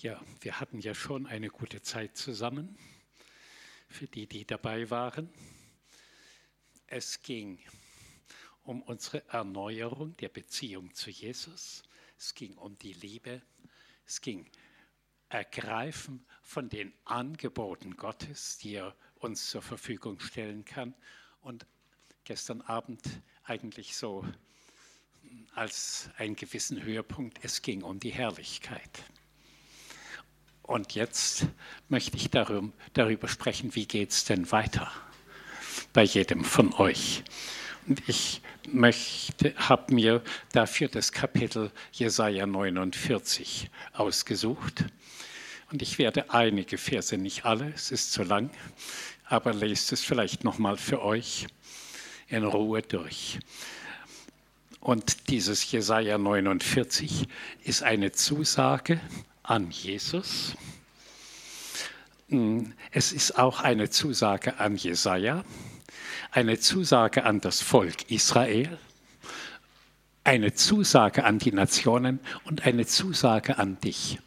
Ja, wir hatten ja schon eine gute Zeit zusammen, für die, die dabei waren. Es ging um unsere Erneuerung der Beziehung zu Jesus. Es ging um die Liebe. Es ging Ergreifen von den Angeboten Gottes, die er uns zur Verfügung stellen kann. Und gestern Abend eigentlich so als einen gewissen Höhepunkt, es ging um die Herrlichkeit. Und jetzt möchte ich darüber sprechen, wie geht es denn weiter bei jedem von euch. Und ich habe mir dafür das Kapitel Jesaja 49 ausgesucht. Und ich werde einige Verse, nicht alle, es ist zu lang, aber lest es vielleicht nochmal für euch in Ruhe durch. Und dieses Jesaja 49 ist eine Zusage an Jesus. Es ist auch eine Zusage an Jesaja, eine Zusage an das Volk Israel, eine Zusage an die Nationen und eine Zusage an dich.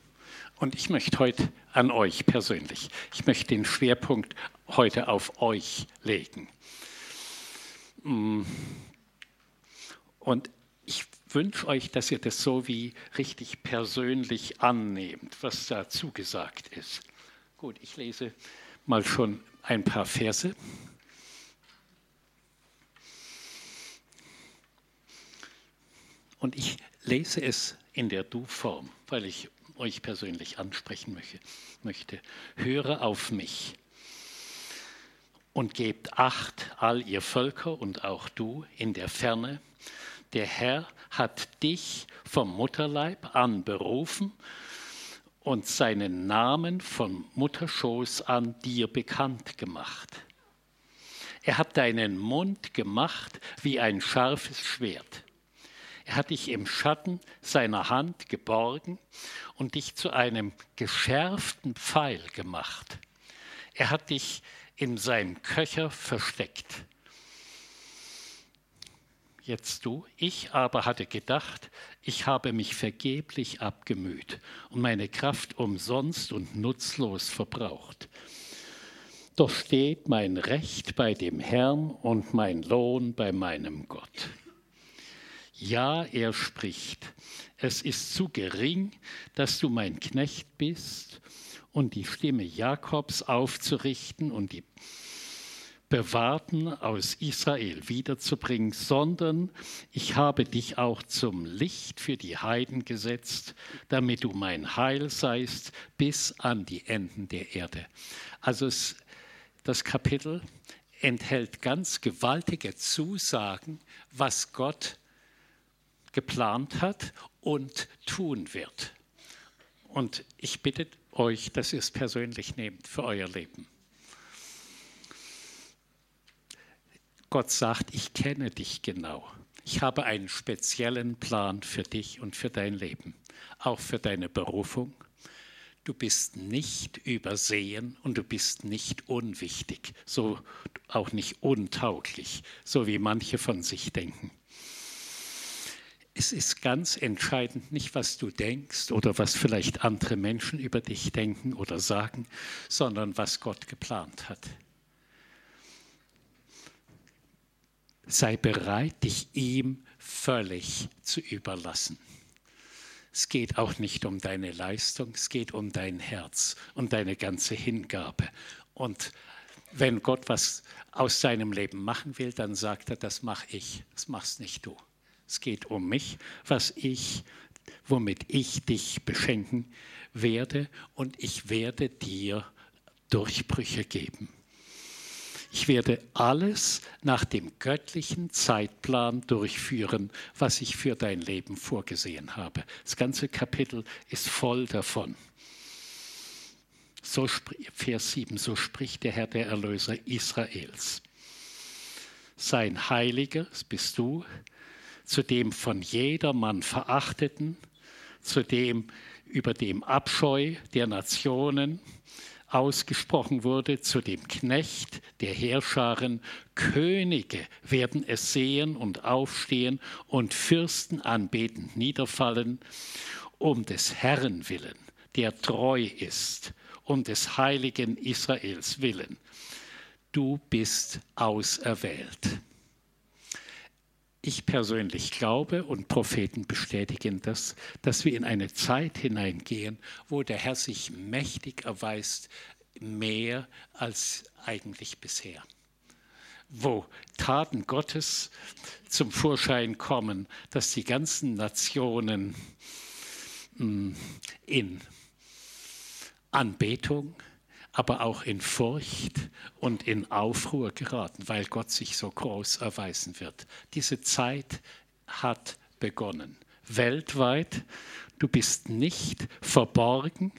Und ich möchte heute an euch persönlich, ich möchte den Schwerpunkt heute auf euch legen. Und ich wünsche euch, dass ihr das so wie richtig persönlich annehmt, was da zugesagt ist. Gut, ich lese mal schon ein paar Verse. Und ich lese es in der Du-Form, weil ich euch persönlich ansprechen möchte. Höre auf mich und gebt acht, all ihr Völker und auch du in der Ferne. Der Herr hat dich vom Mutterleib an berufen und seinen Namen vom Mutterschoß an dir bekannt gemacht. Er hat deinen Mund gemacht wie ein scharfes Schwert. Er hat dich im Schatten seiner Hand geborgen und dich zu einem geschärften Pfeil gemacht. Er hat dich in seinem Köcher versteckt. Jetzt du, ich aber hatte gedacht, ich habe mich vergeblich abgemüht und meine Kraft umsonst und nutzlos verbraucht. Doch steht mein Recht bei dem Herrn und mein Lohn bei meinem Gott. Ja, er spricht, es ist zu gering, dass du mein Knecht bist und die Stimme Jakobs aufzurichten und die Bewahrten aus Israel wiederzubringen, sondern ich habe dich auch zum Licht für die Heiden gesetzt, damit du mein Heil seist bis an die Enden der Erde. Also es, das Kapitel enthält ganz gewaltige Zusagen, was Gott geplant hat und tun wird. Und ich bitte euch, dass ihr es persönlich nehmt für euer Leben. Gott sagt, ich kenne dich genau. Ich habe einen speziellen Plan für dich und für dein Leben, auch für deine Berufung. Du bist nicht übersehen und du bist nicht unwichtig, so auch nicht untauglich, so wie manche von sich denken. Es ist ganz entscheidend nicht, was du denkst oder was vielleicht andere Menschen über dich denken oder sagen, sondern was Gott geplant hat. Sei bereit, dich ihm völlig zu überlassen. Es geht auch nicht um deine Leistung, es geht um dein Herz und deine ganze Hingabe. Und wenn Gott was aus seinem Leben machen will, dann sagt er, das mache ich, das machst nicht du. Es geht um mich, was ich, womit ich dich beschenken werde und ich werde dir Durchbrüche geben. Ich werde alles nach dem göttlichen Zeitplan durchführen, was ich für dein Leben vorgesehen habe. Das ganze Kapitel ist voll davon. So, Vers 7, so spricht der Herr der Erlöser Israels. Sein Heiliger, das bist du, zu dem von jedermann verachteten, zu dem über dem Abscheu der Nationen ausgesprochen wurde, zu dem Knecht der Heerscharen, Könige werden es sehen und aufstehen und Fürsten anbetend niederfallen, um des Herrn willen, der treu ist, um des heiligen Israels willen. Du bist auserwählt. Ich persönlich glaube und Propheten bestätigen das, dass wir in eine Zeit hineingehen, wo der Herr sich mächtig erweist, mehr als eigentlich bisher. Wo Taten Gottes zum Vorschein kommen, dass die ganzen Nationen hm, in Anbetung, aber auch in Furcht und in Aufruhr geraten, weil Gott sich so groß erweisen wird. Diese Zeit hat begonnen. Weltweit, du bist nicht verborgen,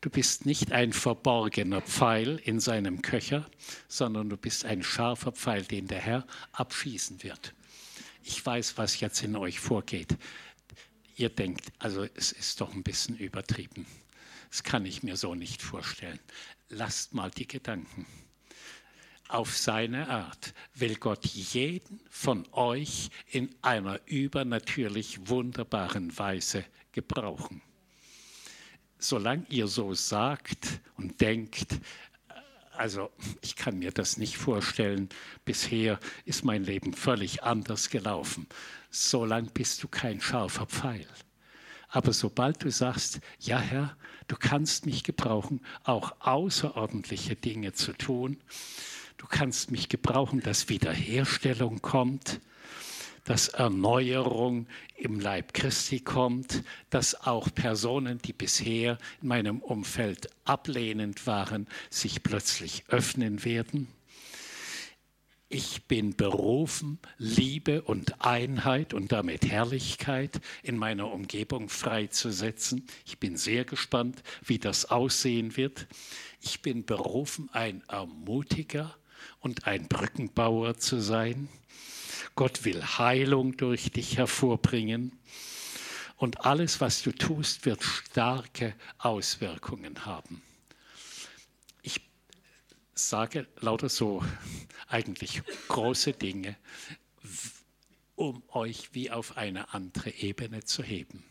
du bist nicht ein verborgener Pfeil in seinem Köcher, sondern du bist ein scharfer Pfeil, den der Herr abschießen wird. Ich weiß, was jetzt in euch vorgeht. Ihr denkt, also es ist doch ein bisschen übertrieben. Das kann ich mir so nicht vorstellen. Lasst mal die Gedanken. Auf seine Art will Gott jeden von euch in einer übernatürlich wunderbaren Weise gebrauchen. Solange ihr so sagt und denkt, also ich kann mir das nicht vorstellen, bisher ist mein Leben völlig anders gelaufen. Solange bist du kein scharfer Pfeil. Aber sobald du sagst, ja Herr, du kannst mich gebrauchen, auch außerordentliche Dinge zu tun, du kannst mich gebrauchen, dass Wiederherstellung kommt, dass Erneuerung im Leib Christi kommt, dass auch Personen, die bisher in meinem Umfeld ablehnend waren, sich plötzlich öffnen werden ich bin berufen, Liebe und Einheit und damit Herrlichkeit in meiner Umgebung freizusetzen. Ich bin sehr gespannt, wie das aussehen wird. Ich bin berufen, ein Ermutiger und ein Brückenbauer zu sein. Gott will Heilung durch dich hervorbringen. Und alles, was du tust, wird starke Auswirkungen haben sage lauter so eigentlich große Dinge, um euch wie auf eine andere Ebene zu heben.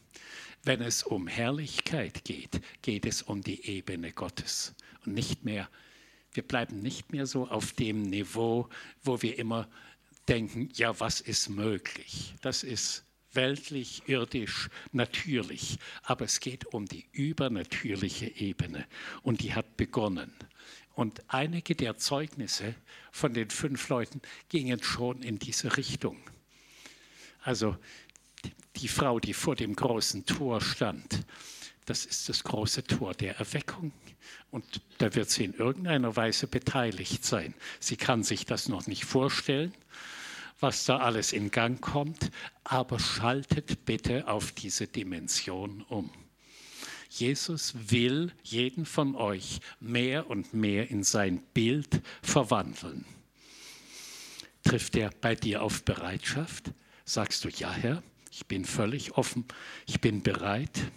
Wenn es um Herrlichkeit geht, geht es um die Ebene Gottes und nicht mehr, wir bleiben nicht mehr so auf dem Niveau, wo wir immer denken, ja, was ist möglich? Das ist weltlich, irdisch, natürlich, aber es geht um die übernatürliche Ebene und die hat begonnen. Und einige der Zeugnisse von den fünf Leuten gingen schon in diese Richtung. Also die Frau, die vor dem großen Tor stand, das ist das große Tor der Erweckung. Und da wird sie in irgendeiner Weise beteiligt sein. Sie kann sich das noch nicht vorstellen, was da alles in Gang kommt, aber schaltet bitte auf diese Dimension um. Jesus will jeden von euch mehr und mehr in sein Bild verwandeln. Trifft er bei dir auf Bereitschaft? Sagst du, ja Herr, ich bin völlig offen, ich bin bereit.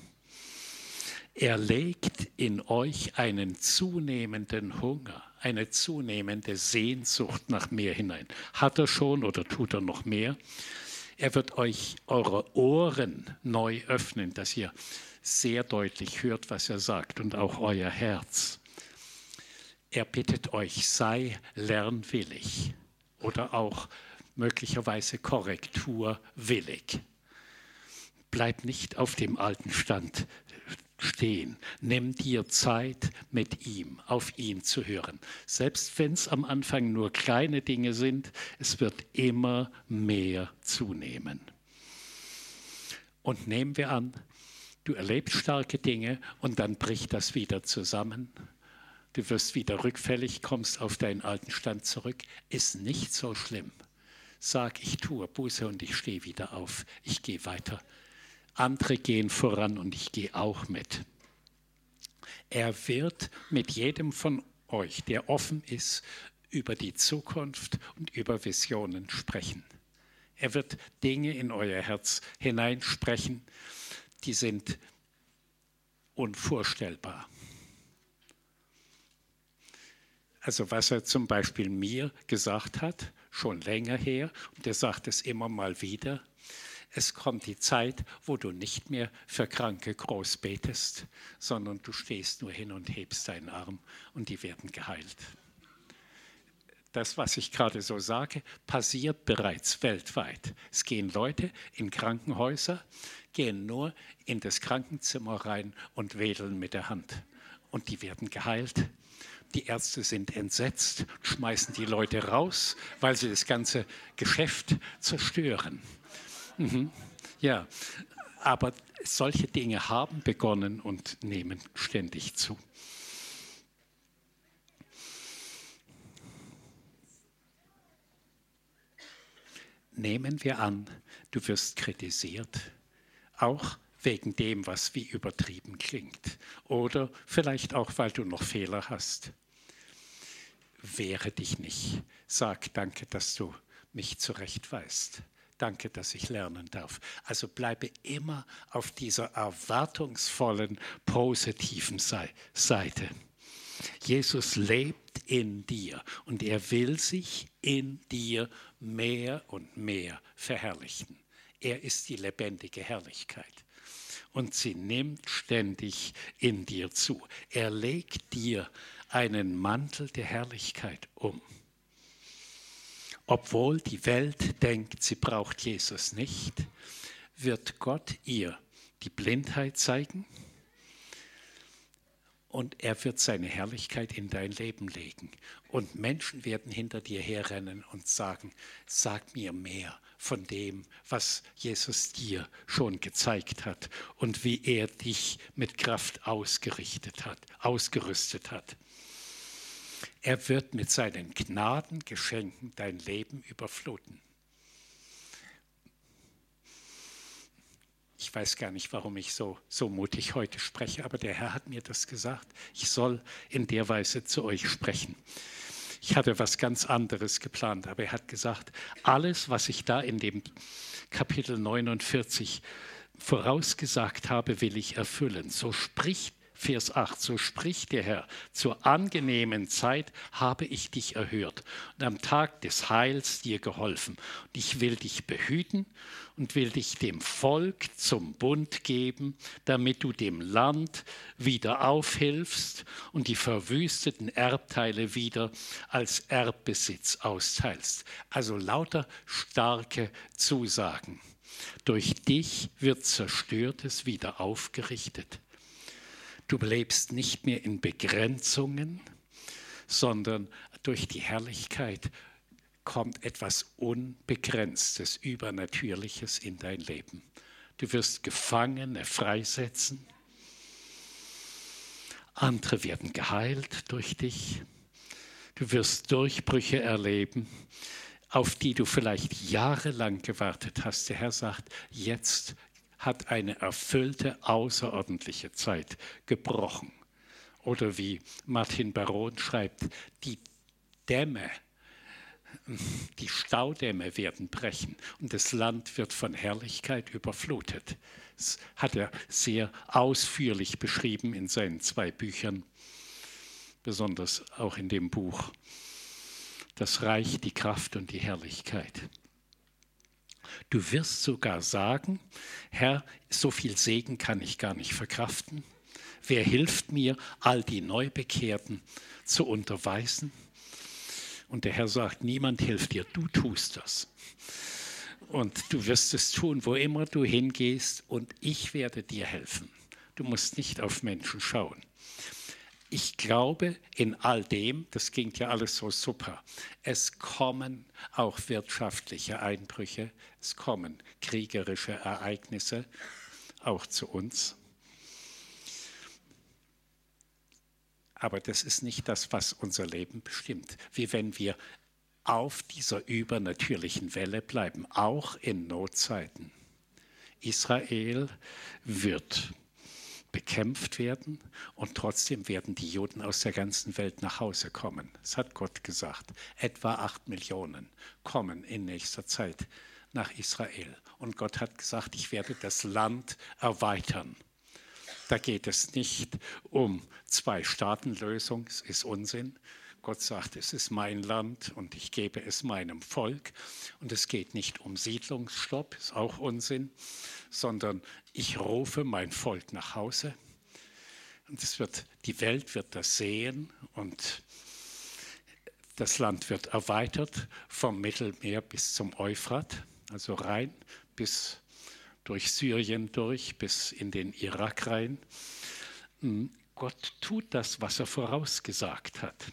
Er legt in euch einen zunehmenden Hunger, eine zunehmende Sehnsucht nach mehr hinein. Hat er schon oder tut er noch mehr? Er wird euch eure Ohren neu öffnen, dass ihr sehr deutlich hört, was er sagt und auch euer Herz. Er bittet euch, sei lernwillig oder auch möglicherweise korrekturwillig. Bleib nicht auf dem alten Stand stehen. Nimm dir Zeit, mit ihm, auf ihn zu hören. Selbst wenn es am Anfang nur kleine Dinge sind, es wird immer mehr zunehmen. Und nehmen wir an, Du erlebst starke Dinge und dann bricht das wieder zusammen. Du wirst wieder rückfällig, kommst auf deinen alten Stand zurück. Ist nicht so schlimm. Sag, ich tue Buße und ich stehe wieder auf. Ich gehe weiter. Andere gehen voran und ich gehe auch mit. Er wird mit jedem von euch, der offen ist, über die Zukunft und über Visionen sprechen. Er wird Dinge in euer Herz hineinsprechen, die sind unvorstellbar. Also was er zum Beispiel mir gesagt hat, schon länger her, und er sagt es immer mal wieder, Es kommt die Zeit, wo du nicht mehr für Kranke groß betest, sondern du stehst nur hin und hebst deinen Arm und die werden geheilt. Das, was ich gerade so sage, passiert bereits weltweit. Es gehen Leute in Krankenhäuser, gehen nur in das Krankenzimmer rein und wedeln mit der Hand. Und die werden geheilt. Die Ärzte sind entsetzt, schmeißen die Leute raus, weil sie das ganze Geschäft zerstören. Mhm. Ja, aber solche Dinge haben begonnen und nehmen ständig zu. Nehmen wir an, du wirst kritisiert, auch wegen dem, was wie übertrieben klingt, oder vielleicht auch, weil du noch Fehler hast. Wehre dich nicht, sag danke, dass du mich zurechtweist. Danke, dass ich lernen darf. Also bleibe immer auf dieser erwartungsvollen, positiven Seite. Jesus lebt in dir und er will sich in dir mehr und mehr verherrlichen. Er ist die lebendige Herrlichkeit und sie nimmt ständig in dir zu. Er legt dir einen Mantel der Herrlichkeit um. Obwohl die Welt denkt, sie braucht Jesus nicht, wird Gott ihr die Blindheit zeigen und er wird seine Herrlichkeit in dein Leben legen. Und Menschen werden hinter dir herrennen und sagen, sag mir mehr von dem, was Jesus dir schon gezeigt hat und wie er dich mit Kraft ausgerichtet hat, ausgerüstet hat. Er wird mit seinen Gnadengeschenken dein Leben überfluten. Ich weiß gar nicht, warum ich so, so mutig heute spreche, aber der Herr hat mir das gesagt. Ich soll in der Weise zu euch sprechen. Ich hatte was ganz anderes geplant, aber er hat gesagt, alles, was ich da in dem Kapitel 49 vorausgesagt habe, will ich erfüllen. So spricht Vers 8, so spricht der Herr, zur angenehmen Zeit habe ich dich erhört und am Tag des Heils dir geholfen. Und ich will dich behüten und will dich dem Volk zum Bund geben, damit du dem Land wieder aufhilfst und die verwüsteten Erbteile wieder als Erbbesitz austeilst. Also lauter starke Zusagen. Durch dich wird Zerstörtes wieder aufgerichtet. Du lebst nicht mehr in Begrenzungen, sondern durch die Herrlichkeit kommt etwas Unbegrenztes, Übernatürliches in dein Leben. Du wirst Gefangene freisetzen. Andere werden geheilt durch dich. Du wirst Durchbrüche erleben, auf die du vielleicht jahrelang gewartet hast. Der Herr sagt, jetzt hat eine erfüllte, außerordentliche Zeit gebrochen. Oder wie Martin Baron schreibt, die Dämme, die Staudämme werden brechen und das Land wird von Herrlichkeit überflutet. Das hat er sehr ausführlich beschrieben in seinen zwei Büchern, besonders auch in dem Buch Das Reich, die Kraft und die Herrlichkeit. Du wirst sogar sagen, Herr, so viel Segen kann ich gar nicht verkraften. Wer hilft mir, all die Neubekehrten zu unterweisen? Und der Herr sagt, niemand hilft dir, du tust das. Und du wirst es tun, wo immer du hingehst, und ich werde dir helfen. Du musst nicht auf Menschen schauen ich glaube in all dem, das klingt ja alles so super, es kommen auch wirtschaftliche Einbrüche, es kommen kriegerische Ereignisse, auch zu uns. Aber das ist nicht das, was unser Leben bestimmt. Wie wenn wir auf dieser übernatürlichen Welle bleiben, auch in Notzeiten. Israel wird bekämpft werden und trotzdem werden die Juden aus der ganzen Welt nach Hause kommen. Das hat Gott gesagt. Etwa acht Millionen kommen in nächster Zeit nach Israel. Und Gott hat gesagt, ich werde das Land erweitern. Da geht es nicht um Zwei-Staaten-Lösung, es ist Unsinn. Gott sagt, es ist mein Land und ich gebe es meinem Volk. Und es geht nicht um Siedlungsstopp, ist auch Unsinn, sondern ich rufe mein Volk nach Hause. Und es wird, die Welt wird das sehen und das Land wird erweitert vom Mittelmeer bis zum Euphrat, also rein bis durch Syrien durch, bis in den Irak rein. Hm, Gott tut das, was er vorausgesagt hat.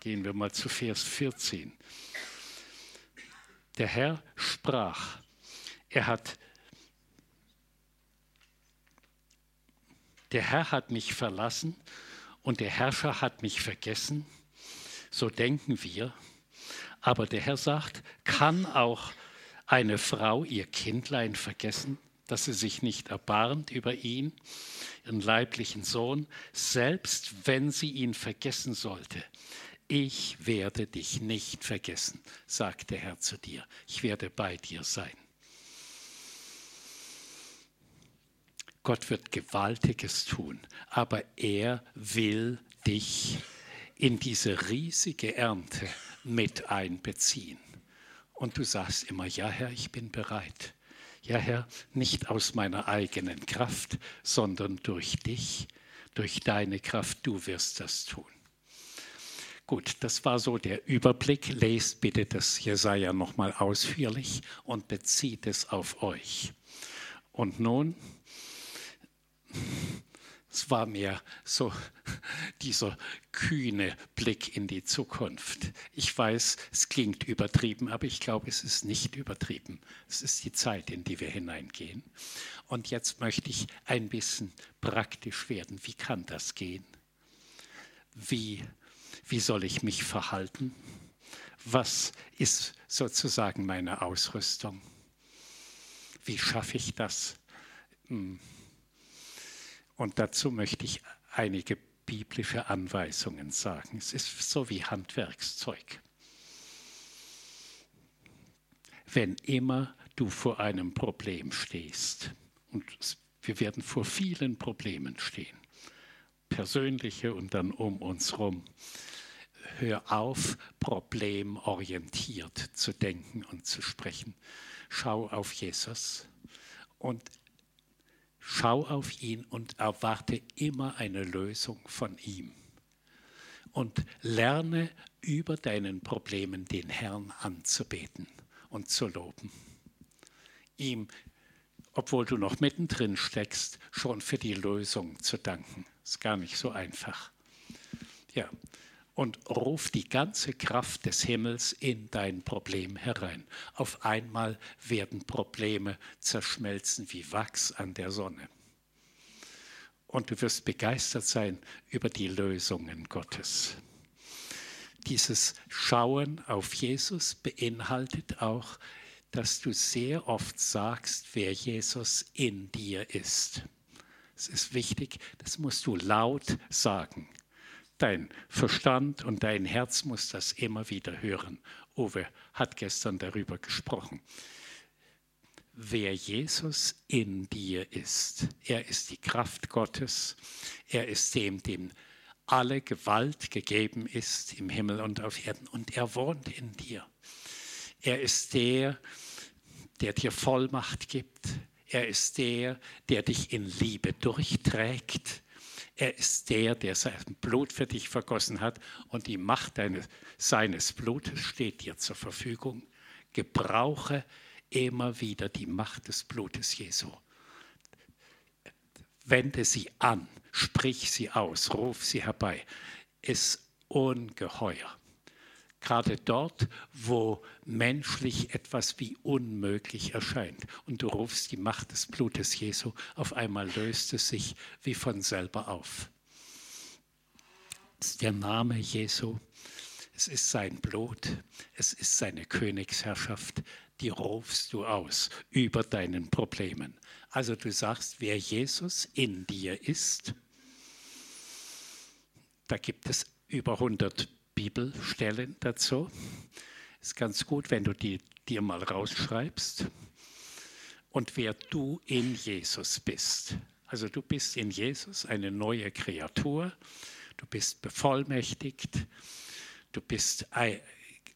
Gehen wir mal zu Vers 14. Der Herr sprach, er hat der Herr hat mich verlassen und der Herrscher hat mich vergessen. So denken wir. Aber der Herr sagt, kann auch eine Frau ihr Kindlein vergessen, dass sie sich nicht erbarmt über ihn, ihren leiblichen Sohn, selbst wenn sie ihn vergessen sollte. Ich werde dich nicht vergessen, sagt der Herr zu dir. Ich werde bei dir sein. Gott wird Gewaltiges tun, aber er will dich in diese riesige Ernte mit einbeziehen. Und du sagst immer, ja Herr, ich bin bereit. Ja Herr, nicht aus meiner eigenen Kraft, sondern durch dich, durch deine Kraft, du wirst das tun. Gut, das war so der Überblick. Lest bitte das Jesaja nochmal ausführlich und bezieht es auf euch. Und nun es war mir so dieser kühne Blick in die Zukunft. Ich weiß, es klingt übertrieben, aber ich glaube, es ist nicht übertrieben. Es ist die Zeit, in die wir hineingehen. Und jetzt möchte ich ein bisschen praktisch werden. Wie kann das gehen? Wie, wie soll ich mich verhalten? Was ist sozusagen meine Ausrüstung? Wie schaffe ich das? Hm und dazu möchte ich einige biblische Anweisungen sagen. Es ist so wie Handwerkszeug. Wenn immer du vor einem Problem stehst, und wir werden vor vielen Problemen stehen, persönliche und dann um uns herum, hör auf, problemorientiert zu denken und zu sprechen. Schau auf Jesus und Schau auf ihn und erwarte immer eine Lösung von ihm. Und lerne über deinen Problemen den Herrn anzubeten und zu loben. Ihm, obwohl du noch mittendrin steckst, schon für die Lösung zu danken. Ist gar nicht so einfach. Ja, und ruf die ganze Kraft des Himmels in dein Problem herein. Auf einmal werden Probleme zerschmelzen wie Wachs an der Sonne. Und du wirst begeistert sein über die Lösungen Gottes. Dieses Schauen auf Jesus beinhaltet auch, dass du sehr oft sagst, wer Jesus in dir ist. Es ist wichtig, das musst du laut sagen. Dein Verstand und dein Herz muss das immer wieder hören. Uwe hat gestern darüber gesprochen. Wer Jesus in dir ist, er ist die Kraft Gottes, er ist dem, dem alle Gewalt gegeben ist im Himmel und auf Erden und er wohnt in dir. Er ist der, der dir Vollmacht gibt. Er ist der, der dich in Liebe durchträgt. Er ist der, der sein Blut für dich vergossen hat und die Macht deines, seines Blutes steht dir zur Verfügung. Gebrauche immer wieder die Macht des Blutes Jesu. Wende sie an, sprich sie aus, ruf sie herbei. Ist ungeheuer. Gerade dort, wo menschlich etwas wie unmöglich erscheint und du rufst die Macht des Blutes Jesu, auf einmal löst es sich wie von selber auf. Das ist der Name Jesu, es ist sein Blut, es ist seine Königsherrschaft, die rufst du aus über deinen Problemen. Also du sagst, wer Jesus in dir ist, da gibt es über 100 Bibelstellen dazu. Ist ganz gut, wenn du die dir mal rausschreibst. Und wer du in Jesus bist. Also du bist in Jesus eine neue Kreatur, du bist bevollmächtigt, du bist ein,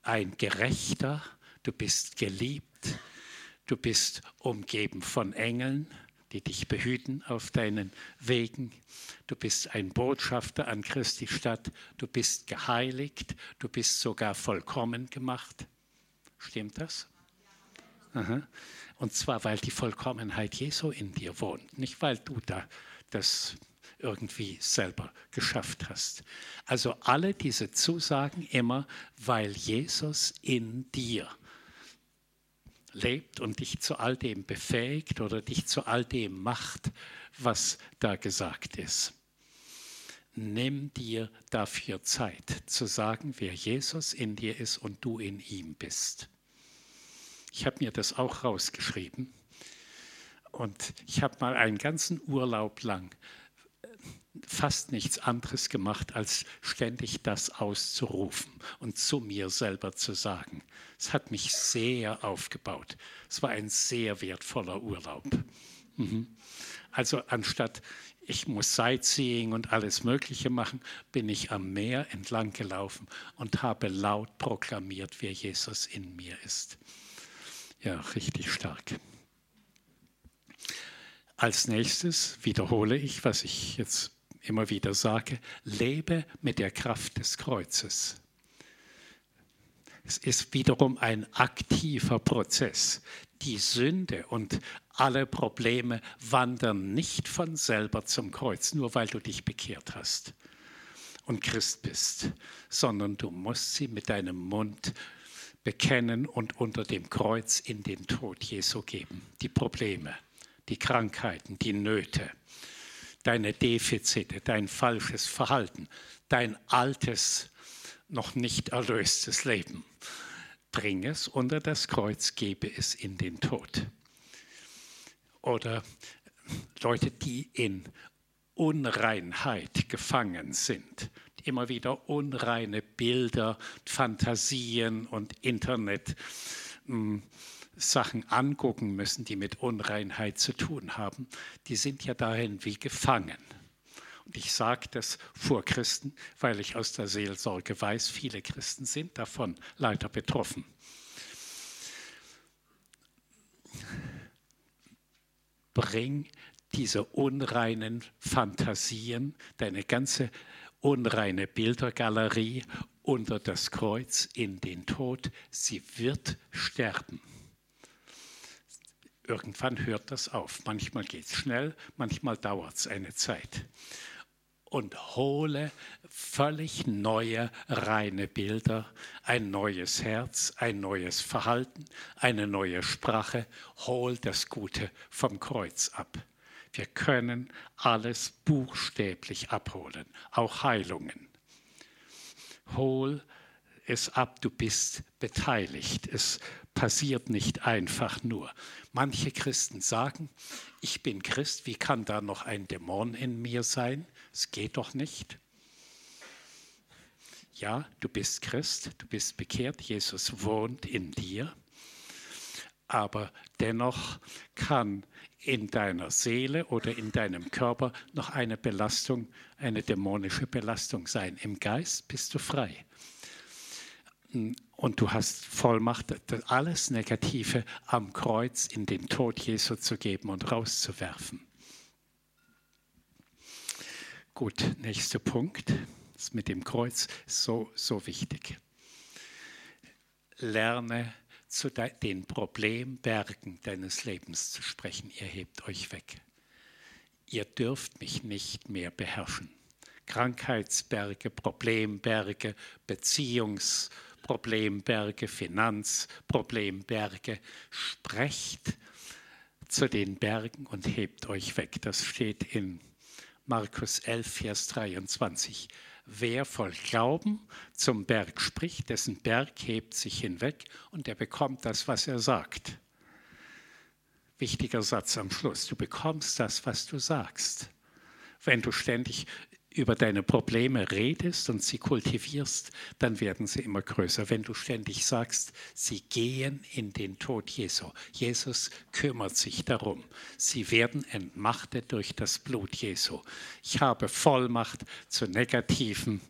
ein Gerechter, du bist geliebt, du bist umgeben von Engeln, die dich behüten auf deinen Wegen. Du bist ein Botschafter an Christi Stadt. Du bist geheiligt. Du bist sogar vollkommen gemacht. Stimmt das? Aha. Und zwar, weil die Vollkommenheit Jesu in dir wohnt, nicht weil du da das irgendwie selber geschafft hast. Also alle diese Zusagen immer, weil Jesus in dir lebt und dich zu all dem befähigt oder dich zu all dem macht, was da gesagt ist. Nimm dir dafür Zeit zu sagen, wer Jesus in dir ist und du in ihm bist. Ich habe mir das auch rausgeschrieben und ich habe mal einen ganzen Urlaub lang fast nichts anderes gemacht, als ständig das auszurufen und zu mir selber zu sagen. Es hat mich sehr aufgebaut. Es war ein sehr wertvoller Urlaub. Mhm. Also anstatt ich muss Sightseeing und alles Mögliche machen, bin ich am Meer entlang gelaufen und habe laut proklamiert, wer Jesus in mir ist. Ja, richtig stark. Als nächstes wiederhole ich, was ich jetzt immer wieder sage, lebe mit der Kraft des Kreuzes. Es ist wiederum ein aktiver Prozess. Die Sünde und alle Probleme wandern nicht von selber zum Kreuz, nur weil du dich bekehrt hast und Christ bist, sondern du musst sie mit deinem Mund bekennen und unter dem Kreuz in den Tod Jesu geben. Die Probleme, die Krankheiten, die Nöte deine Defizite, dein falsches Verhalten, dein altes, noch nicht erlöstes Leben. Bring es unter das Kreuz, gebe es in den Tod. Oder Leute, die in Unreinheit gefangen sind, immer wieder unreine Bilder, Fantasien und Internet. Mh, hm, Sachen angucken müssen, die mit Unreinheit zu tun haben, die sind ja darin wie gefangen. Und ich sage das vor Christen, weil ich aus der Seelsorge weiß, viele Christen sind davon leider betroffen. Bring diese unreinen Fantasien, deine ganze unreine Bildergalerie unter das Kreuz in den Tod. Sie wird sterben. Irgendwann hört das auf. Manchmal geht es schnell, manchmal dauert es eine Zeit. Und hole völlig neue, reine Bilder, ein neues Herz, ein neues Verhalten, eine neue Sprache. Hol das Gute vom Kreuz ab. Wir können alles buchstäblich abholen, auch Heilungen. Hol es ab, du bist beteiligt. Es passiert nicht einfach nur. Manche Christen sagen, ich bin Christ, wie kann da noch ein Dämon in mir sein? Es geht doch nicht. Ja, du bist Christ, du bist bekehrt, Jesus wohnt in dir, aber dennoch kann in deiner Seele oder in deinem Körper noch eine Belastung, eine dämonische Belastung sein. Im Geist bist du frei und du hast Vollmacht, alles Negative am Kreuz in den Tod Jesu zu geben und rauszuwerfen. Gut, nächster Punkt. Das mit dem Kreuz so, so wichtig. Lerne zu den Problembergen deines Lebens zu sprechen. Ihr hebt euch weg. Ihr dürft mich nicht mehr beherrschen. Krankheitsberge, Problemberge, Beziehungsberge, Problemberge, Finanzproblemberge. Sprecht zu den Bergen und hebt euch weg. Das steht in Markus 11, Vers 23. Wer voll Glauben zum Berg spricht, dessen Berg hebt sich hinweg und er bekommt das, was er sagt. Wichtiger Satz am Schluss. Du bekommst das, was du sagst. Wenn du ständig über deine Probleme redest und sie kultivierst, dann werden sie immer größer. Wenn du ständig sagst, sie gehen in den Tod Jesu. Jesus kümmert sich darum. Sie werden entmachtet durch das Blut Jesu. Ich habe Vollmacht zu negativen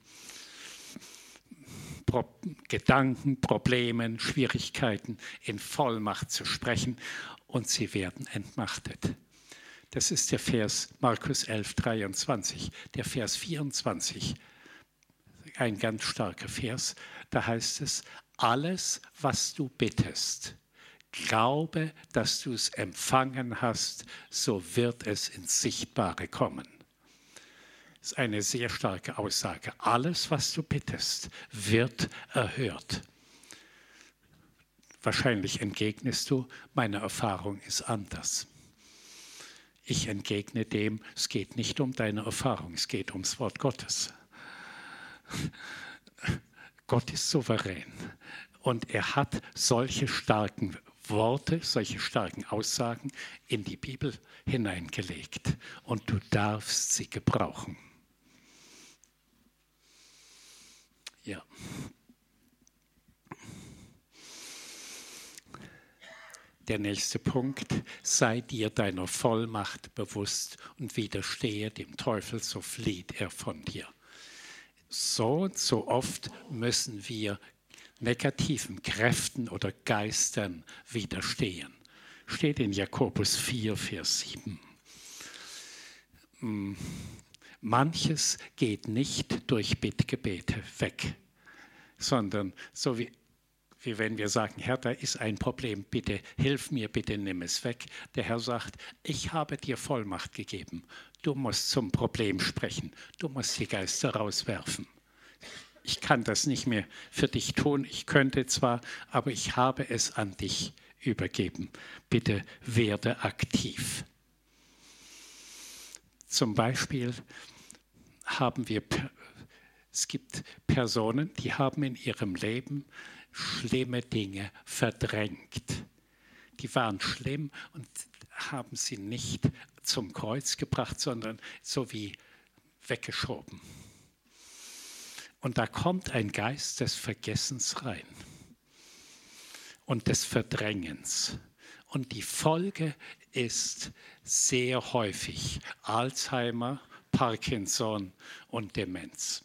Pro Gedanken, Problemen, Schwierigkeiten in Vollmacht zu sprechen und sie werden entmachtet. Das ist der Vers Markus 11, 23. Der Vers 24, ein ganz starker Vers, da heißt es, alles, was du bittest, glaube, dass du es empfangen hast, so wird es ins Sichtbare kommen. Das ist eine sehr starke Aussage. Alles, was du bittest, wird erhört. Wahrscheinlich entgegnest du, meine Erfahrung ist anders. Ich entgegne dem, es geht nicht um deine Erfahrung, es geht ums Wort Gottes. Gott ist souverän und er hat solche starken Worte, solche starken Aussagen in die Bibel hineingelegt und du darfst sie gebrauchen. Ja. Der nächste Punkt, sei dir deiner Vollmacht bewusst und widerstehe dem Teufel, so flieht er von dir. So so oft müssen wir negativen Kräften oder Geistern widerstehen. Steht in Jakobus 4, Vers 7. Hm, manches geht nicht durch Bittgebete weg, sondern so wie, wie wenn wir sagen, Herr, da ist ein Problem, bitte hilf mir, bitte nimm es weg. Der Herr sagt, ich habe dir Vollmacht gegeben. Du musst zum Problem sprechen. Du musst die Geister rauswerfen ich kann das nicht mehr für dich tun. Ich könnte zwar, aber ich habe es an dich übergeben. Bitte werde aktiv. Zum Beispiel haben wir, es gibt Personen, die haben in ihrem Leben schlimme Dinge verdrängt. Die waren schlimm und haben sie nicht zum Kreuz gebracht, sondern so wie weggeschoben. Und da kommt ein Geist des Vergessens rein und des Verdrängens. Und die Folge ist sehr häufig Alzheimer, Parkinson und Demenz.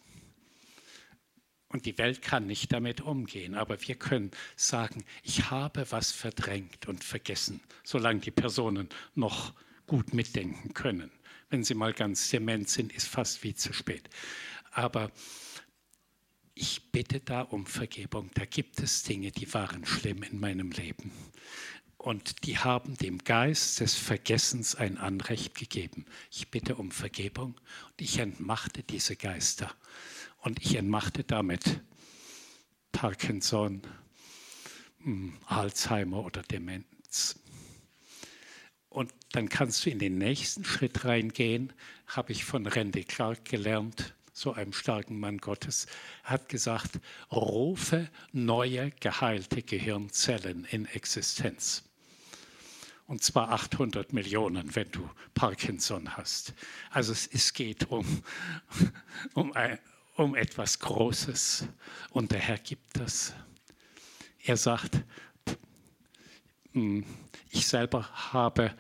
Und die Welt kann nicht damit umgehen, aber wir können sagen, ich habe was verdrängt und vergessen, solange die Personen noch gut mitdenken können. Wenn sie mal ganz dement sind, ist fast wie zu spät. Aber ich bitte da um Vergebung. Da gibt es Dinge, die waren schlimm in meinem Leben. Und die haben dem Geist des Vergessens ein Anrecht gegeben. Ich bitte um Vergebung und ich entmachte diese Geister. Und ich entmachte damit Parkinson, hm, Alzheimer oder Demenz. Und dann kannst du in den nächsten Schritt reingehen, habe ich von Randy Clark gelernt so einem starken Mann Gottes, hat gesagt, rufe neue geheilte Gehirnzellen in Existenz. Und zwar 800 Millionen, wenn du Parkinson hast. Also es, es geht um, um, ein, um etwas Großes und der Herr gibt das. Er sagt, hm, ich selber habe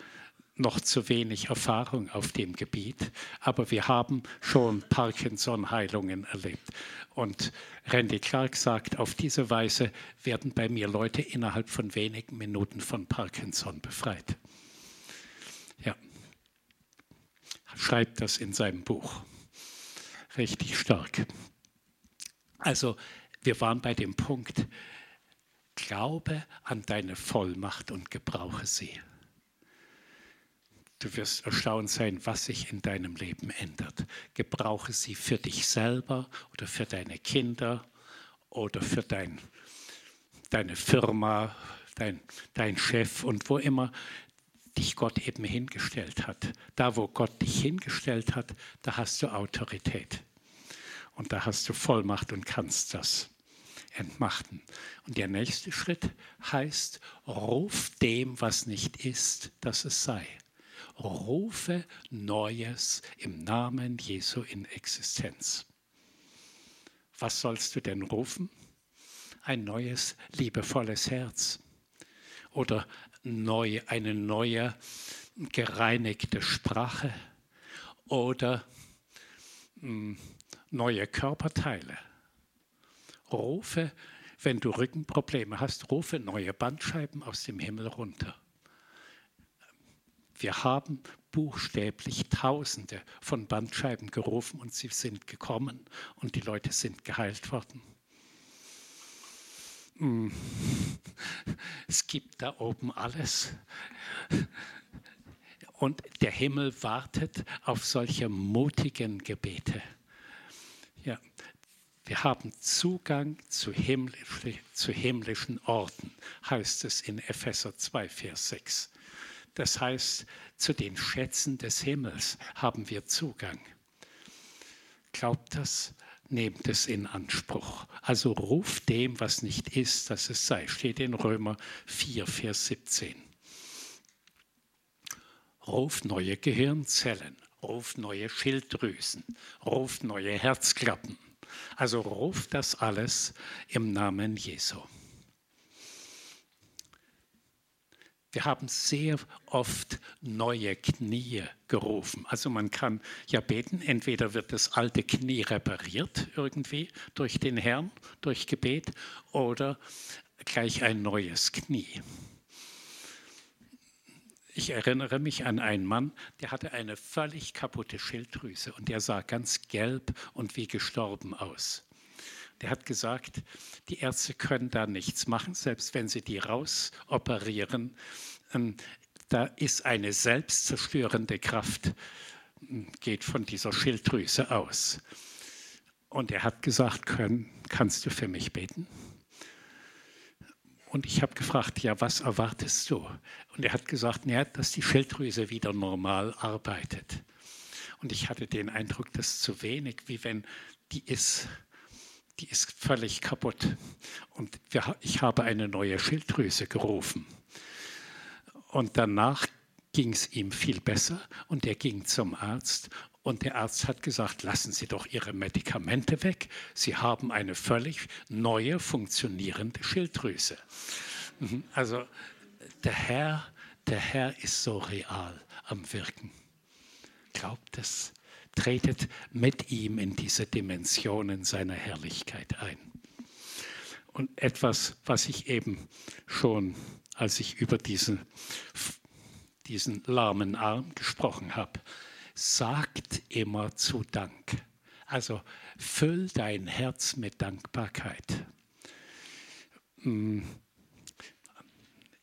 noch zu wenig Erfahrung auf dem Gebiet, aber wir haben schon Parkinson-Heilungen erlebt. Und Randy Clark sagt, auf diese Weise werden bei mir Leute innerhalb von wenigen Minuten von Parkinson befreit. Ja, schreibt das in seinem Buch. Richtig stark. Also, wir waren bei dem Punkt, glaube an deine Vollmacht und gebrauche sie. Du wirst erstaunt sein, was sich in deinem Leben ändert. Gebrauche sie für dich selber oder für deine Kinder oder für dein, deine Firma, dein, dein Chef und wo immer dich Gott eben hingestellt hat. Da, wo Gott dich hingestellt hat, da hast du Autorität. Und da hast du Vollmacht und kannst das entmachten. Und der nächste Schritt heißt, ruf dem, was nicht ist, dass es sei rufe Neues im Namen Jesu in Existenz. Was sollst du denn rufen? Ein neues, liebevolles Herz oder neu, eine neue, gereinigte Sprache oder hm, neue Körperteile. rufe, wenn du Rückenprobleme hast, rufe neue Bandscheiben aus dem Himmel runter. Wir haben buchstäblich Tausende von Bandscheiben gerufen und sie sind gekommen und die Leute sind geheilt worden. Hm. Es gibt da oben alles. Und der Himmel wartet auf solche mutigen Gebete. Ja, wir haben Zugang zu, himmlisch, zu himmlischen Orten, heißt es in Epheser 2, Vers 6. Das heißt, zu den Schätzen des Himmels haben wir Zugang. Glaubt das? Nehmt es in Anspruch. Also ruft dem, was nicht ist, dass es sei. Steht in Römer 4, Vers 17. Ruft neue Gehirnzellen, ruft neue Schilddrüsen, ruft neue Herzklappen. Also ruft das alles im Namen Jesu. Wir haben sehr oft neue Knie gerufen. Also man kann ja beten, entweder wird das alte Knie repariert irgendwie durch den Herrn, durch Gebet, oder gleich ein neues Knie. Ich erinnere mich an einen Mann, der hatte eine völlig kaputte Schilddrüse und der sah ganz gelb und wie gestorben aus. Der hat gesagt, die Ärzte können da nichts machen, selbst wenn sie die rausoperieren. Ähm, da ist eine selbstzerstörende Kraft, hm, geht von dieser Schilddrüse aus. Und er hat gesagt, können, kannst du für mich beten? Und ich habe gefragt, ja, was erwartest du? Und er hat gesagt, ja, dass die Schilddrüse wieder normal arbeitet. Und ich hatte den Eindruck, das ist zu wenig, wie wenn die ist die ist völlig kaputt. Und ich habe eine neue Schilddrüse gerufen. Und danach ging es ihm viel besser und er ging zum Arzt und der Arzt hat gesagt, lassen Sie doch Ihre Medikamente weg. Sie haben eine völlig neue funktionierende Schilddrüse. Mhm. Also der Herr, der Herr ist so real am Wirken. Glaubt es tretet mit ihm in diese Dimensionen seiner Herrlichkeit ein. Und etwas, was ich eben schon, als ich über diesen, diesen lahmen Arm gesprochen habe, sagt immer zu Dank. Also füll dein Herz mit Dankbarkeit. Hm,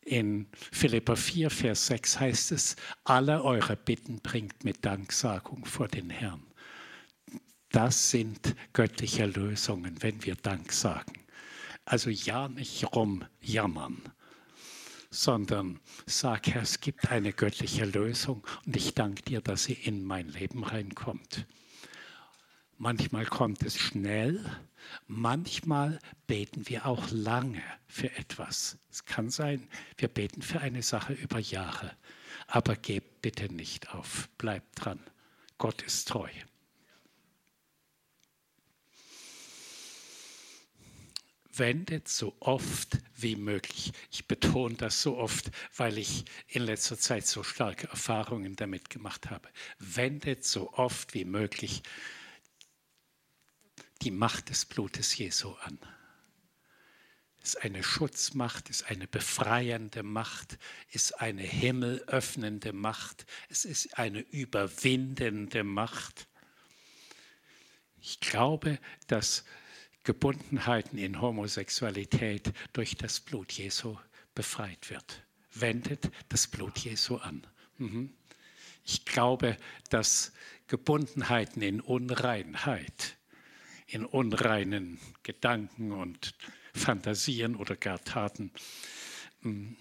in Philippa 4, Vers 6 heißt es, alle eure Bitten bringt mit Danksagung vor den Herrn. Das sind göttliche Lösungen, wenn wir Dank sagen. Also ja nicht rumjammern, sondern sag, Herr, es gibt eine göttliche Lösung und ich danke dir, dass sie in mein Leben reinkommt. Manchmal kommt es schnell, manchmal beten wir auch lange für etwas. Es kann sein, wir beten für eine Sache über Jahre. Aber gebt bitte nicht auf, bleibt dran. Gott ist treu. wendet so oft wie möglich. Ich betone das so oft, weil ich in letzter Zeit so starke Erfahrungen damit gemacht habe. Wendet so oft wie möglich die Macht des Blutes Jesu an. Es ist eine Schutzmacht, ist eine befreiende Macht, ist eine himmelöffnende Macht, es ist eine überwindende Macht. Ich glaube, dass Gebundenheiten in Homosexualität durch das Blut Jesu befreit wird. Wendet das Blut Jesu an. Mhm. Ich glaube, dass Gebundenheiten in Unreinheit in unreinen Gedanken und Fantasien oder gar Taten mm,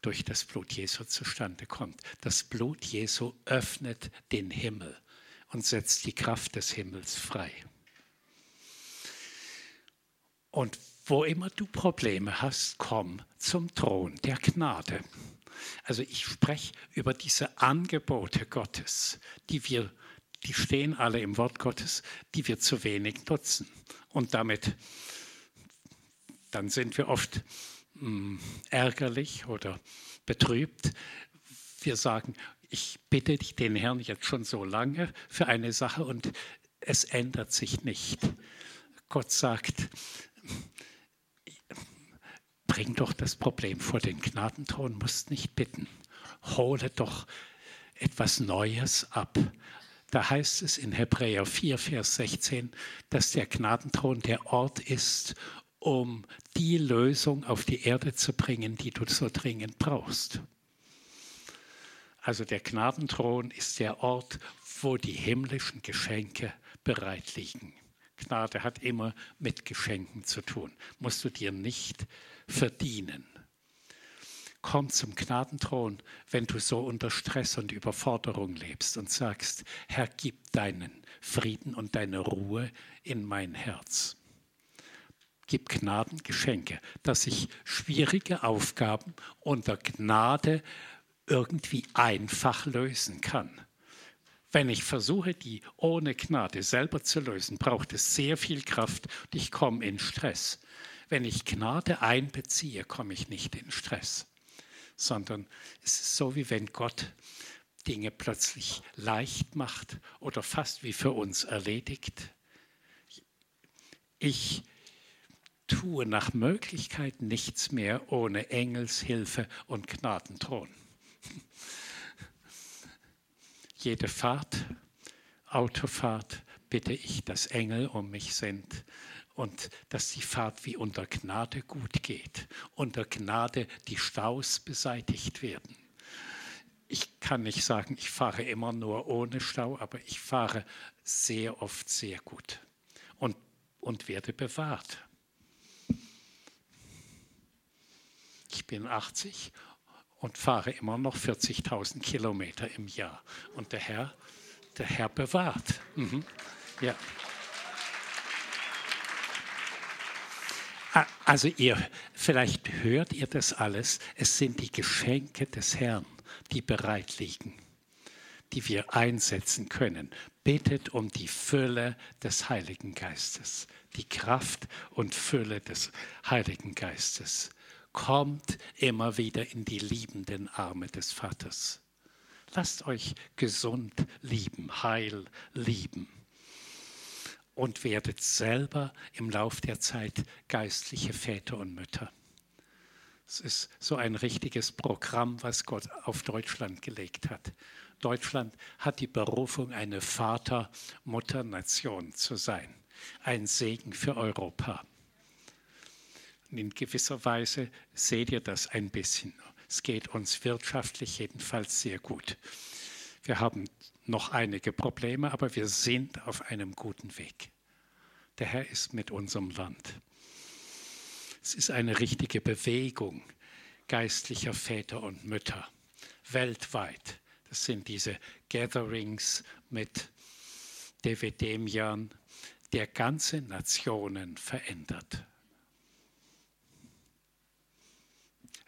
durch das Blut Jesu zustande kommt. Das Blut Jesu öffnet den Himmel und setzt die Kraft des Himmels frei. Und wo immer du Probleme hast, komm zum Thron der Gnade. Also ich spreche über diese Angebote Gottes, die wir die stehen alle im Wort Gottes, die wir zu wenig nutzen. Und damit, dann sind wir oft mh, hm, ärgerlich oder betrübt. Wir sagen, ich bitte dich den Herrn jetzt schon so lange für eine Sache und es ändert sich nicht. Gott sagt, bring doch das Problem vor den Gnadenthron, musst nicht bitten. Hole doch etwas Neues ab. Da heißt es in Hebräer 4, Vers 16, dass der Gnadenthron der Ort ist, um die Lösung auf die Erde zu bringen, die du so dringend brauchst. Also der Gnadenthron ist der Ort, wo die himmlischen Geschenke bereit liegen. Gnade hat immer mit Geschenken zu tun. Musst du dir nicht verdienen. Komm zum Gnadenthron, wenn du so unter Stress und Überforderung lebst und sagst, Herr, gib deinen Frieden und deine Ruhe in mein Herz. Gib Gnadengeschenke, dass ich schwierige Aufgaben unter Gnade irgendwie einfach lösen kann. Wenn ich versuche, die ohne Gnade selber zu lösen, braucht es sehr viel Kraft und ich komme in Stress. Wenn ich Gnade einbeziehe, komme ich nicht in Stress, sondern es ist so, wie wenn Gott Dinge plötzlich leicht macht oder fast wie für uns erledigt. Ich tue nach Möglichkeit nichts mehr ohne Engelshilfe und Gnadenthron jede Fahrt, Autofahrt, bitte ich, dass Engel um mich sind und dass die Fahrt wie unter Gnade gut geht, unter Gnade die Staus beseitigt werden. Ich kann nicht sagen, ich fahre immer nur ohne Stau, aber ich fahre sehr oft sehr gut und, und werde bewahrt. Ich bin 80 und fahre immer noch 40.000 Kilometer im Jahr. Und der Herr, der Herr bewahrt. Mhm. Ja. Also ihr, vielleicht hört ihr das alles. Es sind die Geschenke des Herrn, die bereit liegen, die wir einsetzen können. Betet um die Fülle des Heiligen Geistes, die Kraft und Fülle des Heiligen Geistes kommt immer wieder in die liebenden Arme des Vaters. Lasst euch gesund lieben, heil lieben und werdet selber im Lauf der Zeit geistliche Väter und Mütter. Es ist so ein richtiges Programm, was Gott auf Deutschland gelegt hat. Deutschland hat die Berufung, eine Vater-Mutter-Nation zu sein. Ein Segen für Europa. Und in gewisser Weise seht ihr das ein bisschen. Es geht uns wirtschaftlich jedenfalls sehr gut. Wir haben noch einige Probleme, aber wir sind auf einem guten Weg. Der Herr ist mit unserem Land. Es ist eine richtige Bewegung geistlicher Väter und Mütter weltweit. Das sind diese Gatherings mit David Demian, der ganze Nationen verändert.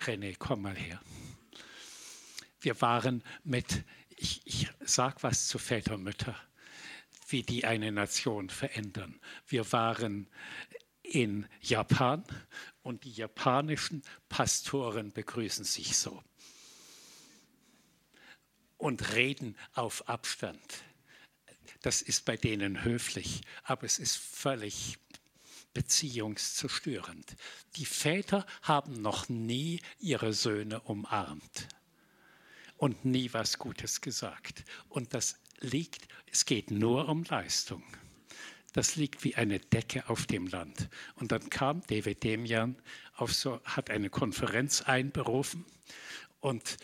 René, komm mal her. Wir waren mit, ich, ich sag was zu Väter Mütter, wie die eine Nation verändern. Wir waren in Japan und die japanischen Pastoren begrüßen sich so und reden auf Abstand. Das ist bei denen höflich, aber es ist völlig beziehungszerstörend. Die Väter haben noch nie ihre Söhne umarmt und nie was Gutes gesagt. Und das liegt, es geht nur um Leistung. Das liegt wie eine Decke auf dem Land. Und dann kam David Demian auf so, hat eine Konferenz einberufen und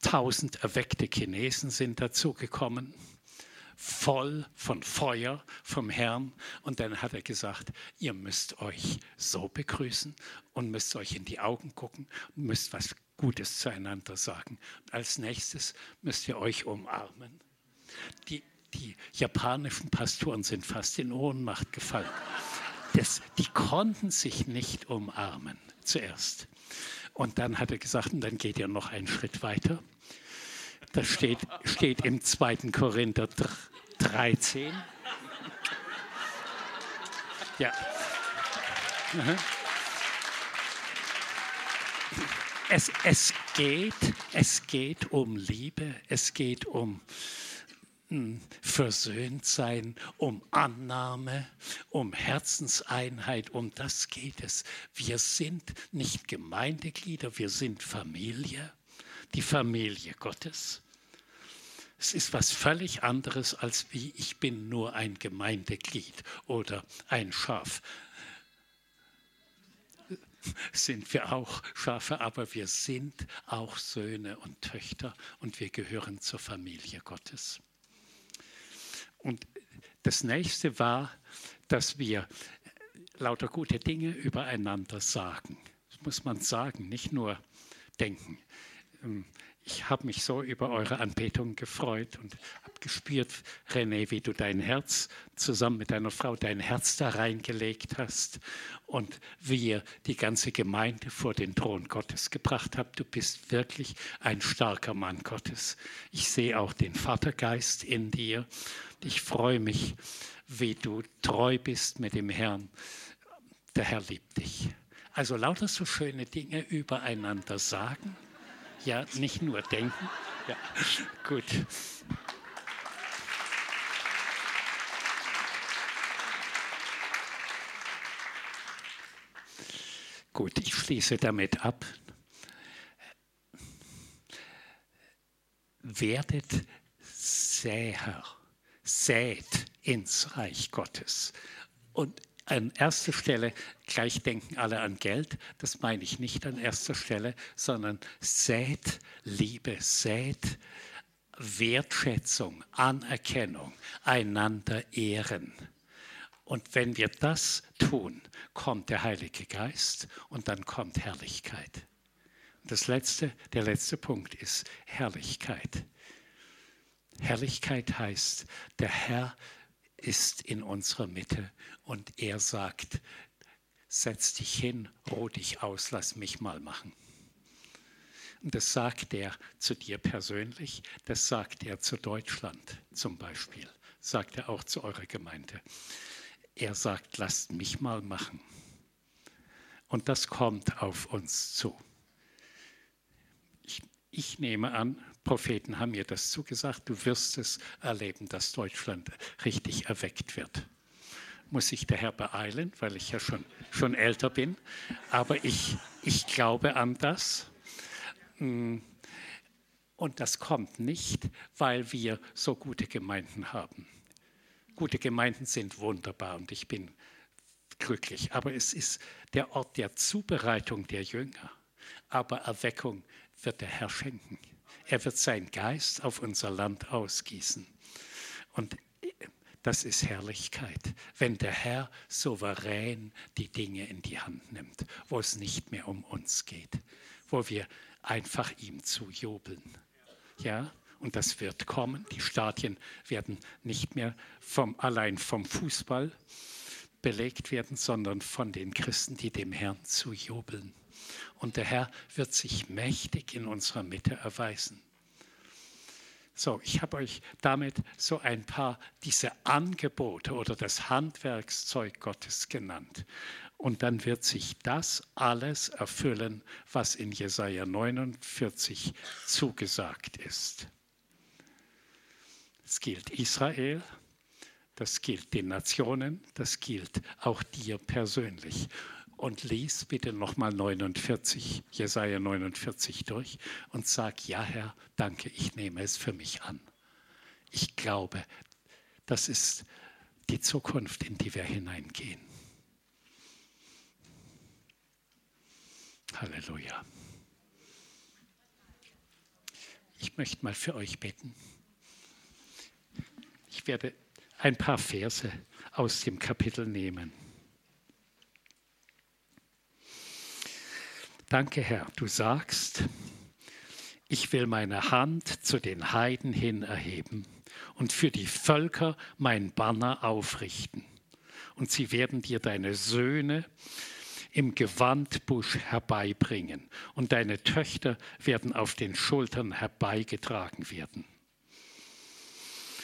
tausend erweckte Chinesen sind dazugekommen voll von Feuer vom Herrn. Und dann hat er gesagt, ihr müsst euch so begrüßen und müsst euch in die Augen gucken und müsst was Gutes zueinander sagen. Und als nächstes müsst ihr euch umarmen. Die, die japanischen Pastoren sind fast in Ohnmacht gefallen. Das, die konnten sich nicht umarmen zuerst. Und dann hat er gesagt, und dann geht ihr noch einen Schritt weiter. Das steht, steht im 2. Korinther 13. Ja. Es, es, geht, es geht um Liebe, es geht um hm, versöhnt sein, um Annahme, um Herzenseinheit, um das geht es. Wir sind nicht Gemeindeglieder, wir sind Familie, die Familie Gottes. Es ist was völlig anderes als wie ich bin nur ein Gemeindeglied oder ein Schaf. Sind wir auch Schafe, aber wir sind auch Söhne und Töchter und wir gehören zur Familie Gottes. Und das nächste war, dass wir lauter gute Dinge übereinander sagen. Das muss man sagen, nicht nur denken. Ich habe mich so über eure Anbetung gefreut und habe gespürt, René, wie du dein Herz zusammen mit deiner Frau, dein Herz da reingelegt hast und wie ihr die ganze Gemeinde vor den Thron Gottes gebracht habt. Du bist wirklich ein starker Mann Gottes. Ich sehe auch den Vatergeist in dir. Ich freue mich, wie du treu bist mit dem Herrn. Der Herr liebt dich. Also lauter so schöne Dinge übereinander sagen ja, nicht nur denken. Ja, gut. Gut, ich schließe damit ab. Werdet Säher, sät ins Reich Gottes. Und an erster Stelle, gleich denken alle an Geld, das meine ich nicht an erster Stelle, sondern sät Liebe, sät Wertschätzung, Anerkennung, einander ehren. Und wenn wir das tun, kommt der Heilige Geist und dann kommt Herrlichkeit. Das letzte, der letzte Punkt ist Herrlichkeit. Herrlichkeit heißt, der Herr ist in unserer Mitte und er sagt, setz dich hin, ruh dich aus, lass mich mal machen. Und das sagt er zu dir persönlich, das sagt er zu Deutschland zum Beispiel, sagt er auch zu eurer Gemeinde. Er sagt, lasst mich mal machen. Und das kommt auf uns zu. Ich, ich nehme an, Propheten haben mir das zugesagt, du wirst es erleben, dass Deutschland richtig erweckt wird. Muss sich der Herr beeilen, weil ich ja schon, schon älter bin, aber ich, ich glaube an das. Mm. Und das kommt nicht, weil wir so gute Gemeinden haben. Gute Gemeinden sind wunderbar und ich bin glücklich, aber es ist der Ort der Zubereitung der Jünger. Aber Erweckung wird der Herr schenken. Er wird seinen Geist auf unser Land ausgießen. Und das ist Herrlichkeit, wenn der Herr souverän die Dinge in die Hand nimmt, wo es nicht mehr um uns geht, wo wir einfach ihm zujubeln. Ja, und das wird kommen. Die Stadien werden nicht mehr vom, allein vom Fußball belegt werden, sondern von den Christen, die dem Herrn zujubeln und der Herr wird sich mächtig in unserer Mitte erweisen. So, ich habe euch damit so ein paar diese Angebote oder das Handwerkszeug Gottes genannt. Und dann wird sich das alles erfüllen, was in Jesaja 49 zugesagt ist. Es gilt Israel, das gilt den Nationen, das gilt auch dir persönlich und lies bitte nochmal 49, Jesaja 49 durch und sag, ja Herr, danke, ich nehme es für mich an. Ich glaube, das ist die Zukunft, in die wir hineingehen. Halleluja. Ich möchte mal für euch beten. Ich werde ein paar Verse aus dem Kapitel nehmen. Danke, Herr, du sagst, ich will meine Hand zu den Heiden hin erheben und für die Völker mein Banner aufrichten. Und sie werden dir deine Söhne im Gewandbusch herbeibringen und deine Töchter werden auf den Schultern herbeigetragen werden.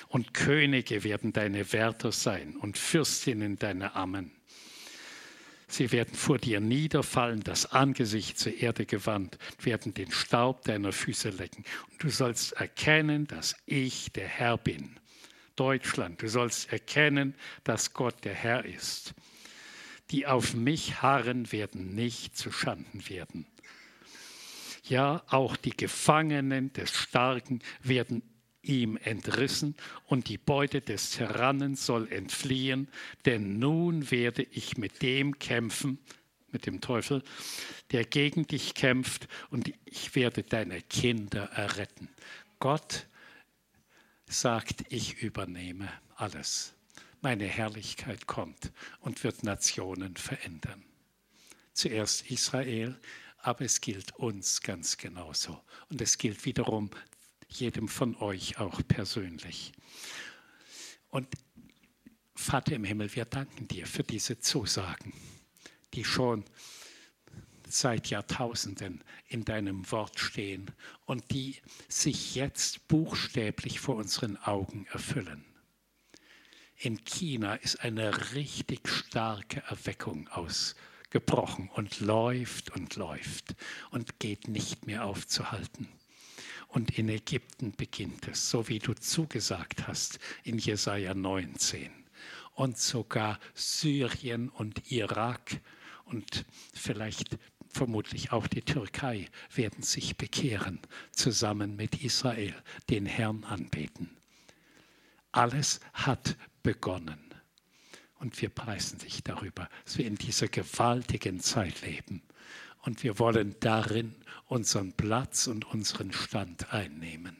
Und Könige werden deine Wärter sein und Fürstinnen deine Ammen. Sie werden vor dir niederfallen, das Angesicht zur Erde gewandt, werden den Staub deiner Füße lecken. Und du sollst erkennen, dass ich der Herr bin. Deutschland. Du sollst erkennen, dass Gott der Herr ist. Die auf mich harren, werden nicht zu Schanden werden. Ja, auch die Gefangenen des Starken werden ihm entrissen und die Beute des Tyrannen soll entfliehen, denn nun werde ich mit dem kämpfen, mit dem Teufel, der gegen dich kämpft und ich werde deine Kinder erretten. Gott sagt, ich übernehme alles. Meine Herrlichkeit kommt und wird Nationen verändern. Zuerst Israel, aber es gilt uns ganz genauso. Und es gilt wiederum jedem von euch auch persönlich. Und Vater im Himmel, wir danken dir für diese Zusagen, die schon seit Jahrtausenden in deinem Wort stehen und die sich jetzt buchstäblich vor unseren Augen erfüllen. In China ist eine richtig starke Erweckung ausgebrochen und läuft und läuft und geht nicht mehr aufzuhalten. Und in Ägypten beginnt es, so wie du zugesagt hast in Jesaja 19. Und sogar Syrien und Irak und vielleicht vermutlich auch die Türkei werden sich bekehren, zusammen mit Israel den Herrn anbeten. Alles hat begonnen. Und wir preisen dich darüber, dass wir in dieser gewaltigen Zeit leben. Und wir wollen darin unseren Platz und unseren Stand einnehmen.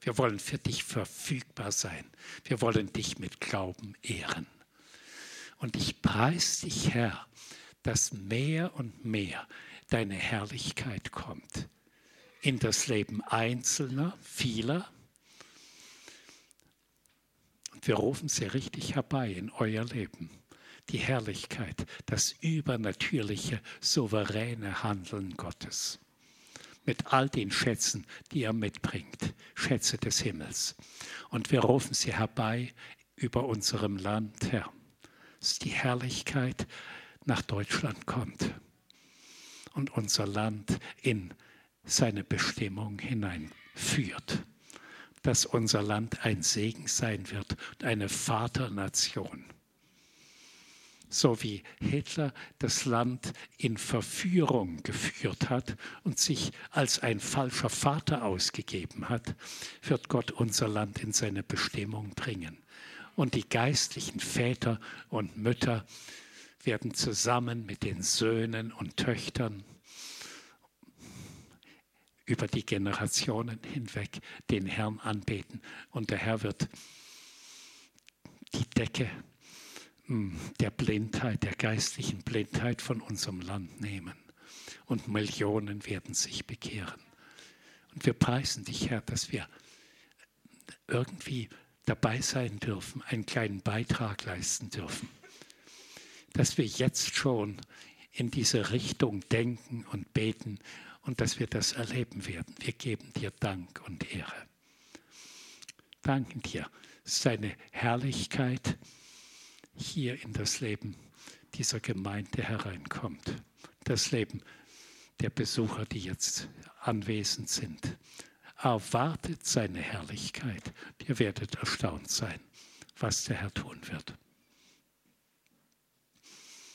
Wir wollen für dich verfügbar sein. Wir wollen dich mit Glauben ehren. Und ich preise dich, Herr, dass mehr und mehr deine Herrlichkeit kommt in das Leben Einzelner, vieler. Und wir rufen sie richtig herbei in euer Leben. Die Herrlichkeit, das übernatürliche, souveräne Handeln Gottes. Mit all den Schätzen, die er mitbringt, Schätze des Himmels. Und wir rufen sie herbei über unserem Land, Herr. Das ist die Herrlichkeit, nach Deutschland kommt und unser Land in seine Bestimmung hineinführt. Dass unser Land ein Segen sein wird und eine Vaternation. So wie Hitler das Land in Verführung geführt hat und sich als ein falscher Vater ausgegeben hat, wird Gott unser Land in seine Bestimmung bringen. Und die geistlichen Väter und Mütter werden zusammen mit den Söhnen und Töchtern über die Generationen hinweg den Herrn anbeten. Und der Herr wird die Decke der Blindheit, der geistlichen Blindheit von unserem Land nehmen. Und Millionen werden sich bekehren. Und wir preisen dich, Herr, dass wir irgendwie dabei sein dürfen, einen kleinen Beitrag leisten dürfen dass wir jetzt schon in diese Richtung denken und beten und dass wir das erleben werden. Wir geben dir Dank und Ehre. Danken dir, dass deine Herrlichkeit hier in das Leben dieser Gemeinde hereinkommt. Das Leben der Besucher, die jetzt anwesend sind. Erwartet seine Herrlichkeit. Ihr werdet erstaunt sein, was der Herr tun wird.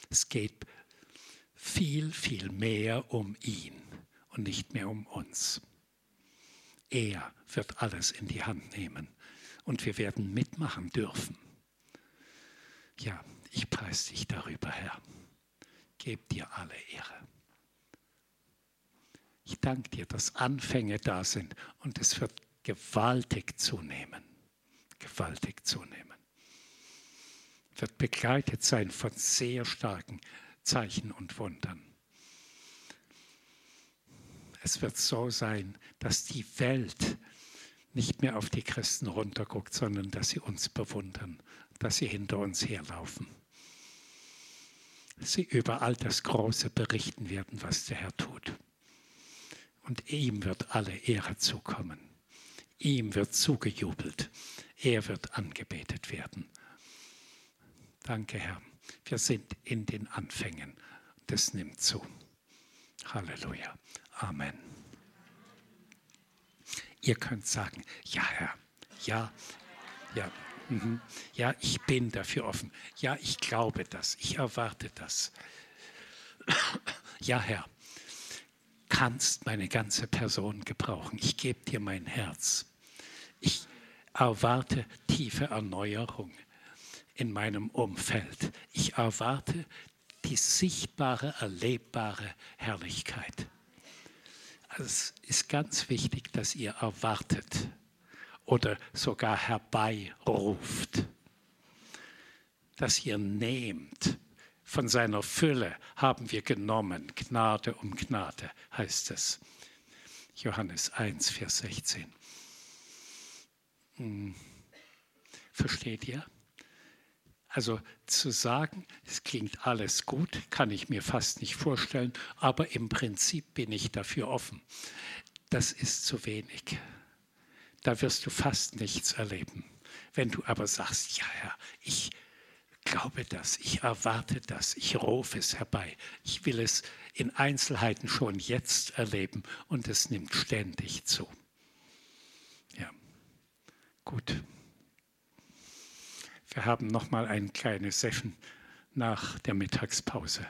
Es geht viel, viel mehr um ihn und nicht mehr um uns. Er wird alles in die Hand nehmen und wir werden mitmachen dürfen. Ja, ich preise dich darüber, Herr. Geb dir alle Ehre. Ich danke dir, dass Anfänge da sind und es wird gewaltig zunehmen. Gewaltig zunehmen wird begleitet sein von sehr starken Zeichen und Wundern. Es wird so sein, dass die Welt nicht mehr auf die Christen runterguckt, sondern dass sie uns bewundern, dass sie hinter uns herlaufen. Sie über all das Große berichten werden, was der Herr tut. Und ihm wird alle Ehre zukommen. Ihm wird zugejubelt. Er wird angebetet werden. Danke, Herr. Wir sind in den Anfängen. Das nimmt zu. Halleluja. Amen. Ihr könnt sagen, ja, Herr. Ja, Ja. Mhm. Ja, ich bin dafür offen. Ja, ich glaube das. Ich erwarte das. Ja, Herr, kannst meine ganze Person gebrauchen. Ich gebe dir mein Herz. Ich erwarte tiefe Erneuerung in meinem Umfeld. Ich erwarte die sichtbare, erlebbare Herrlichkeit. Also es ist ganz wichtig, dass ihr erwartet oder sogar herbeiruft, dass ihr nehmt. Von seiner Fülle haben wir genommen, Gnade um Gnade heißt es. Johannes 1, Vers 16. Hm. Versteht ihr? Also zu sagen, es klingt alles gut, kann ich mir fast nicht vorstellen, aber im Prinzip bin ich dafür offen. Das ist zu wenig. Da wirst du fast nichts erleben. Wenn du aber sagst, ja Herr, ich glaube das, ich erwarte das, ich rufe es herbei, ich will es in Einzelheiten schon jetzt erleben und es nimmt ständig zu. Ja, gut. Wir haben noch mal eine kleine Session nach der Mittagspause.